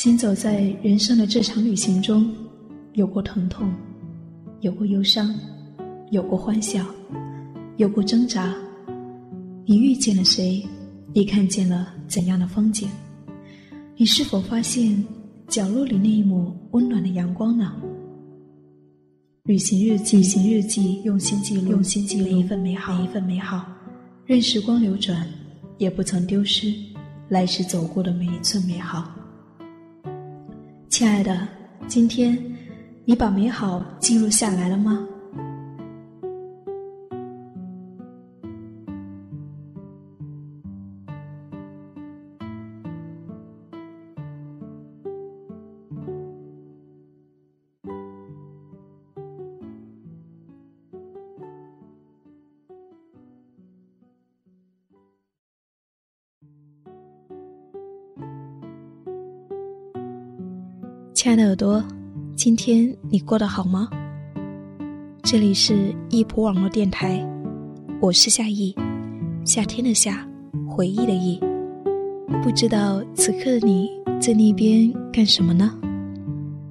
行走在人生的这场旅行中，有过疼痛，有过忧伤，有过欢笑，有过挣扎。你遇见了谁？你看见了怎样的风景？你是否发现角落里那一抹温暖的阳光呢？旅行日记，旅行日记，用心记录，用心记录每一份美好，每一份美好。任时光流转，也不曾丢失来时走过的每一寸美好。亲爱的，今天你把美好记录下来了吗？亲爱的耳朵，今天你过得好吗？这里是易普网络电台，我是夏意，夏天的夏，回忆的忆。不知道此刻的你在那边干什么呢？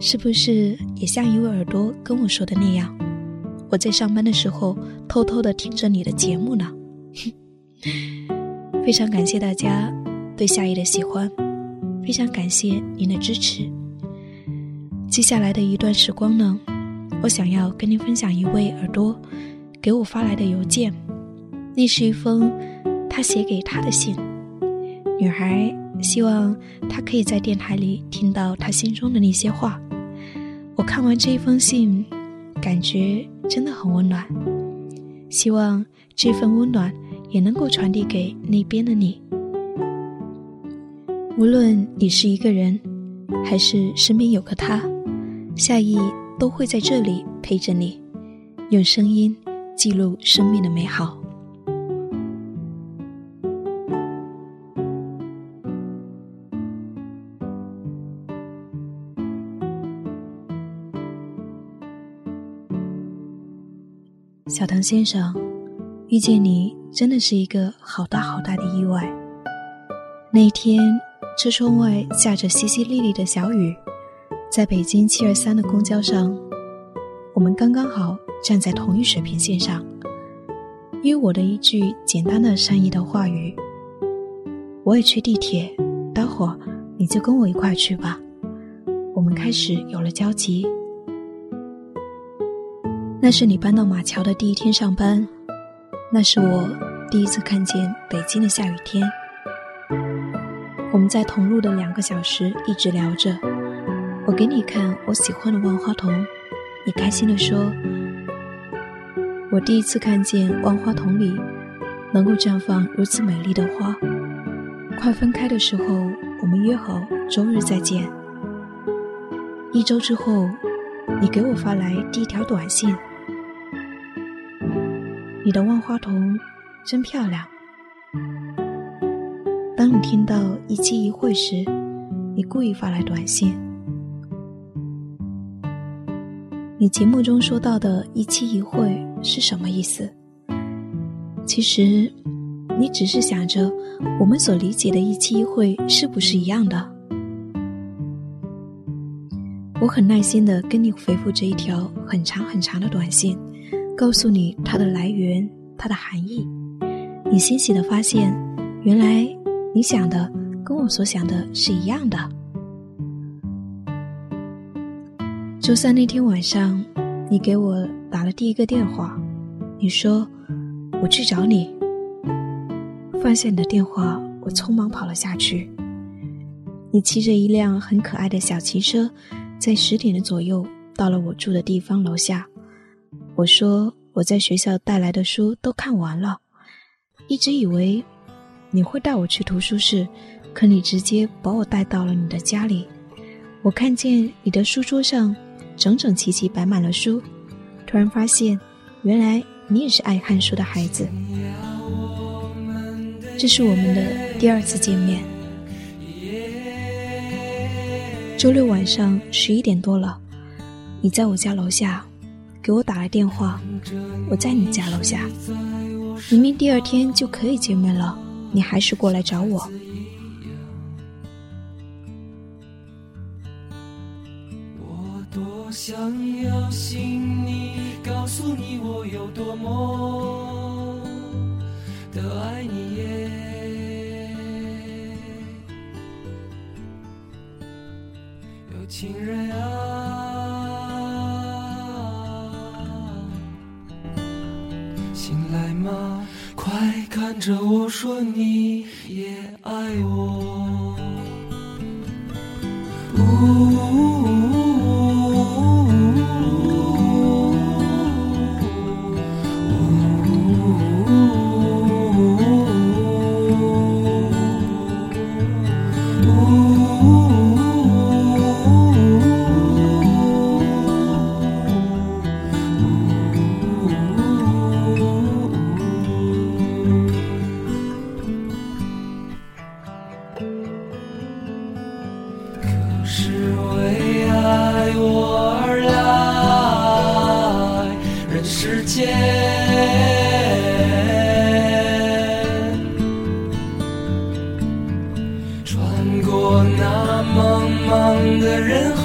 是不是也像一位耳朵跟我说的那样，我在上班的时候偷偷的听着你的节目呢？非常感谢大家对夏意的喜欢，非常感谢您的支持。接下来的一段时光呢，我想要跟您分享一位耳朵给我发来的邮件，那是一封他写给他的信。女孩希望他可以在电台里听到他心中的那些话。我看完这一封信，感觉真的很温暖。希望这份温暖也能够传递给那边的你。无论你是一个人，还是身边有个他。夏意都会在这里陪着你，用声音记录生命的美好。小唐先生，遇见你真的是一个好大好大的意外。那一天，车窗外下着淅淅沥沥的小雨。在北京七二三的公交上，我们刚刚好站在同一水平线上。因为我的一句简单的善意的话语，我也去地铁，待会儿你就跟我一块去吧。我们开始有了交集。那是你搬到马桥的第一天上班，那是我第一次看见北京的下雨天。我们在同路的两个小时一直聊着。我给你看我喜欢的万花筒，你开心地说：“我第一次看见万花筒里能够绽放如此美丽的花。”快分开的时候，我们约好周日再见。一周之后，你给我发来第一条短信：“你的万花筒真漂亮。”当你听到一期一会时，你故意发来短信。你节目中说到的一期一会是什么意思？其实，你只是想着我们所理解的一期一会是不是一样的？我很耐心的跟你回复这一条很长很长的短信，告诉你它的来源、它的含义。你欣喜的发现，原来你想的跟我所想的是一样的。周三那天晚上，你给我打了第一个电话，你说我去找你。放下你的电话，我匆忙跑了下去。你骑着一辆很可爱的小汽车，在十点的左右到了我住的地方楼下。我说我在学校带来的书都看完了，一直以为你会带我去图书室，可你直接把我带到了你的家里。我看见你的书桌上。整整齐齐摆满了书，突然发现，原来你也是爱看书的孩子。这是我们的第二次见面。周六晚上十一点多了，你在我家楼下给我打来电话，我在你家楼下，明明第二天就可以见面了，你还是过来找我。我多想要你告诉你我有多么的爱你耶。有情人啊。看着我说你也爱我。穿过那茫茫的人海，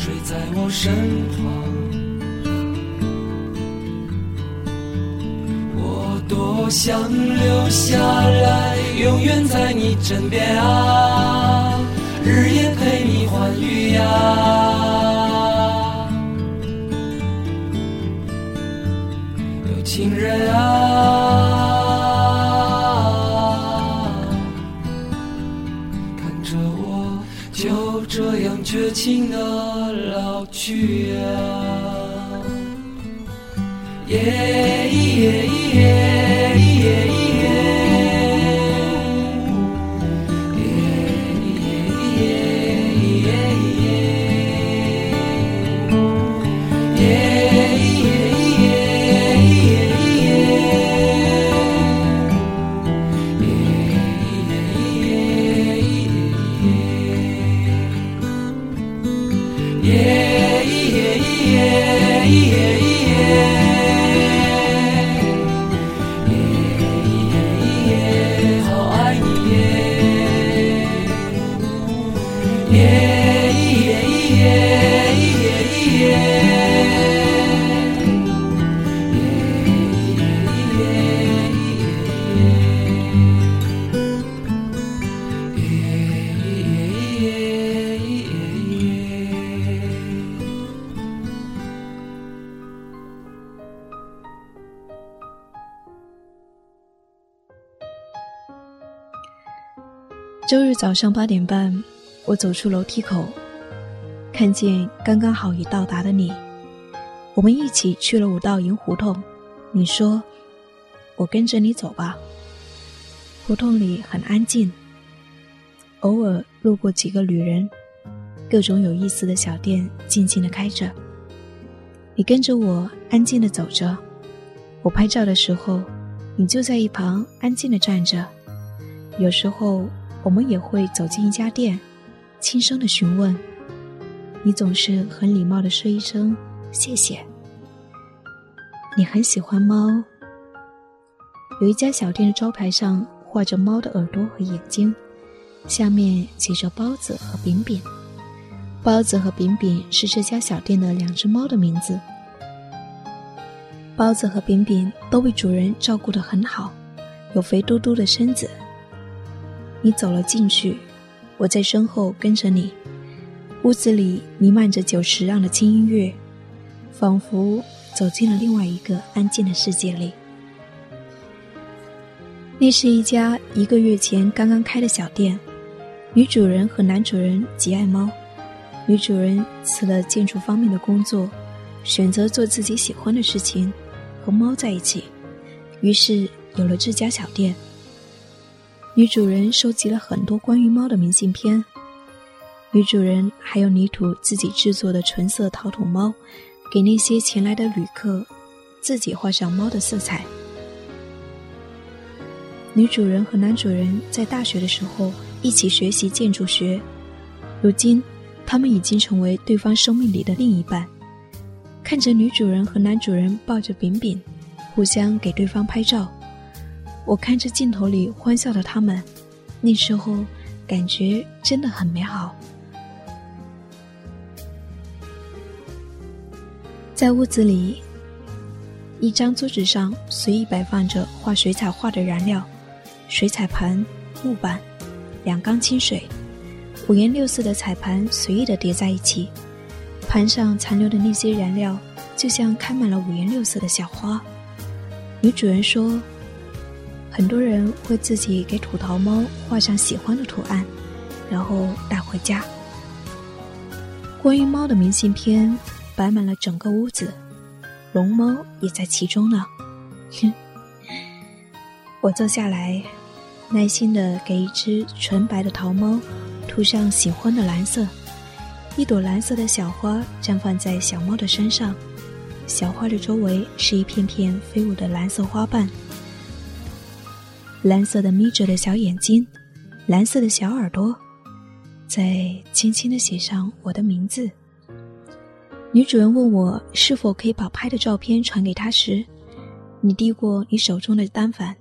睡在我身旁。我多想留下来，永远在你枕边啊，日夜陪你欢愉呀。有情人啊，绝情的老去啊。耶耶耶耶耶周日早上八点半，我走出楼梯口，看见刚刚好已到达的你。我们一起去了五道营胡同。你说：“我跟着你走吧。”胡同里很安静，偶尔路过几个旅人，各种有意思的小店静静的开着。你跟着我安静的走着，我拍照的时候，你就在一旁安静的站着。有时候。我们也会走进一家店，轻声的询问。你总是很礼貌的说一声谢谢。你很喜欢猫。有一家小店的招牌上画着猫的耳朵和眼睛，下面写着包子和饼饼。包子和饼饼是这家小店的两只猫的名字。包子和饼饼都被主人照顾得很好，有肥嘟嘟的身子。你走了进去，我在身后跟着你。屋子里弥漫着久石让的轻音乐，仿佛走进了另外一个安静的世界里。那是一家一个月前刚刚开的小店，女主人和男主人极爱猫。女主人辞了建筑方面的工作，选择做自己喜欢的事情，和猫在一起，于是有了这家小店。女主人收集了很多关于猫的明信片，女主人还有泥土自己制作的纯色陶土猫，给那些前来的旅客自己画上猫的色彩。女主人和男主人在大学的时候一起学习建筑学，如今他们已经成为对方生命里的另一半。看着女主人和男主人抱着饼饼，互相给对方拍照。我看着镜头里欢笑的他们，那时候感觉真的很美好。在屋子里，一张桌子上随意摆放着画水彩画的燃料：水彩盘、木板、两缸清水，五颜六色的彩盘随意的叠在一起，盘上残留的那些燃料就像开满了五颜六色的小花。女主人说：“很多人会自己给土陶猫画上喜欢的图案，然后带回家。关于猫的明信片。”摆满了整个屋子，龙猫也在其中呢。哼，我坐下来，耐心的给一只纯白的桃猫涂上喜欢的蓝色。一朵蓝色的小花绽放在小猫的身上，小花的周围是一片片飞舞的蓝色花瓣。蓝色的眯着的小眼睛，蓝色的小耳朵，再轻轻的写上我的名字。女主人问我是否可以把拍的照片传给她时，你递过你手中的单反，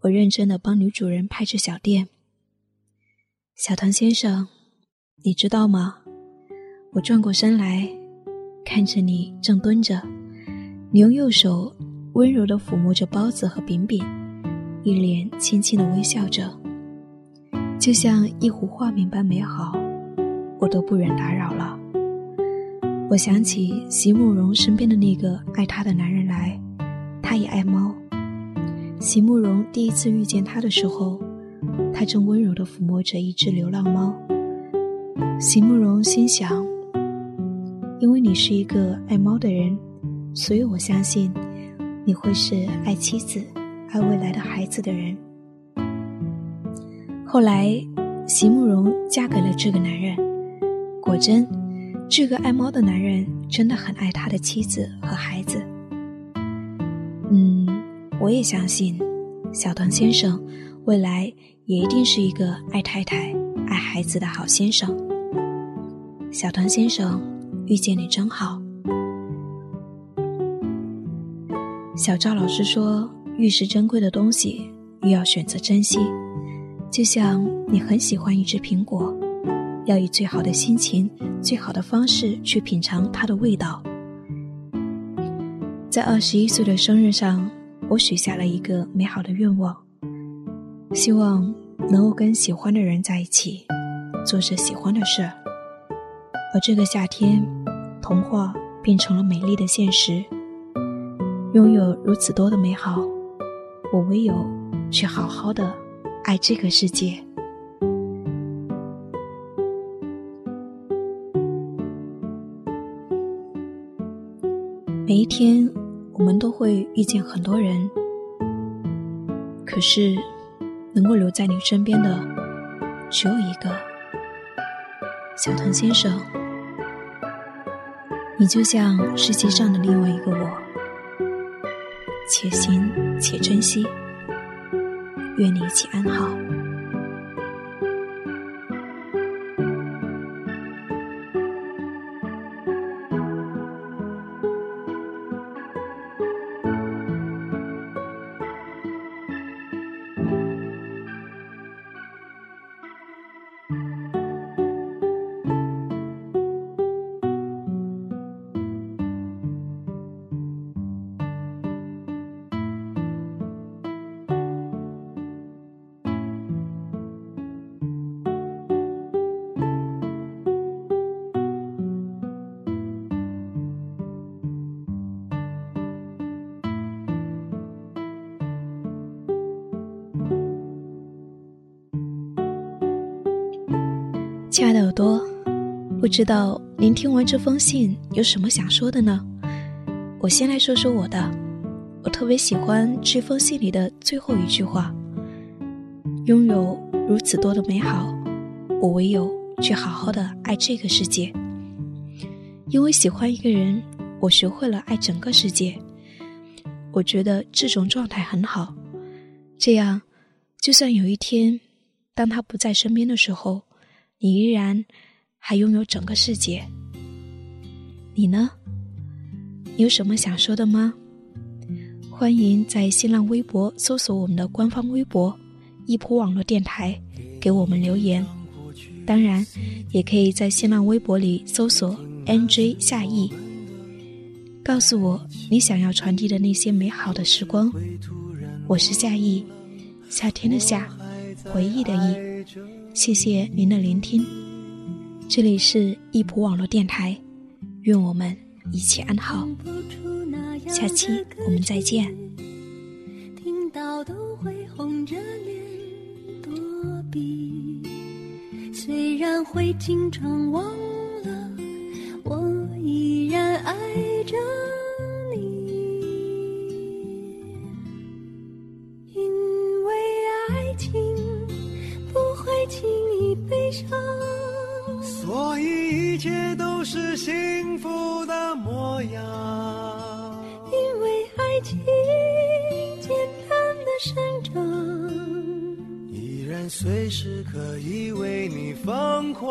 我认真的帮女主人拍着小店。小唐先生，你知道吗？我转过身来，看着你正蹲着，你用右手温柔的抚摸着包子和饼饼，一脸轻轻的微笑着，就像一幅画面般美好，我都不忍打扰了。我想起席慕容身边的那个爱他的男人来，他也爱猫。席慕容第一次遇见他的时候，他正温柔的抚摸着一只流浪猫。席慕容心想：因为你是一个爱猫的人，所以我相信你会是爱妻子、爱未来的孩子的人。后来，席慕容嫁给了这个男人，果真。这个爱猫的男人真的很爱他的妻子和孩子。嗯，我也相信，小唐先生未来也一定是一个爱太太、爱孩子的好先生。小唐先生，遇见你真好。小赵老师说，越是珍贵的东西，越要选择珍惜。就像你很喜欢一只苹果。要以最好的心情、最好的方式去品尝它的味道。在二十一岁的生日上，我许下了一个美好的愿望，希望能够跟喜欢的人在一起，做着喜欢的事。而这个夏天，童话变成了美丽的现实。拥有如此多的美好，我唯有去好好的爱这个世界。每一天，我们都会遇见很多人，可是能够留在你身边的只有一个。小唐先生，你就像世界上的另外一个我，且行且珍惜，愿你一切安好。亲爱的耳朵，不知道您听完这封信有什么想说的呢？我先来说说我的。我特别喜欢这封信里的最后一句话：“拥有如此多的美好，我唯有去好好的爱这个世界。因为喜欢一个人，我学会了爱整个世界。我觉得这种状态很好。这样，就算有一天，当他不在身边的时候。”你依然还拥有整个世界。你呢？你有什么想说的吗？欢迎在新浪微博搜索我们的官方微博“一普网络电台”，给我们留言。当然，也可以在新浪微博里搜索 “nj 夏意”，告诉我你想要传递的那些美好的时光。我是夏意，夏天的夏，回忆的忆。谢谢您的聆听。这里是易普网络电台愿我们一切安好。下期我们再见。听到都会红着脸躲避虽然会经常忘了我依然爱着随时可以为你疯狂。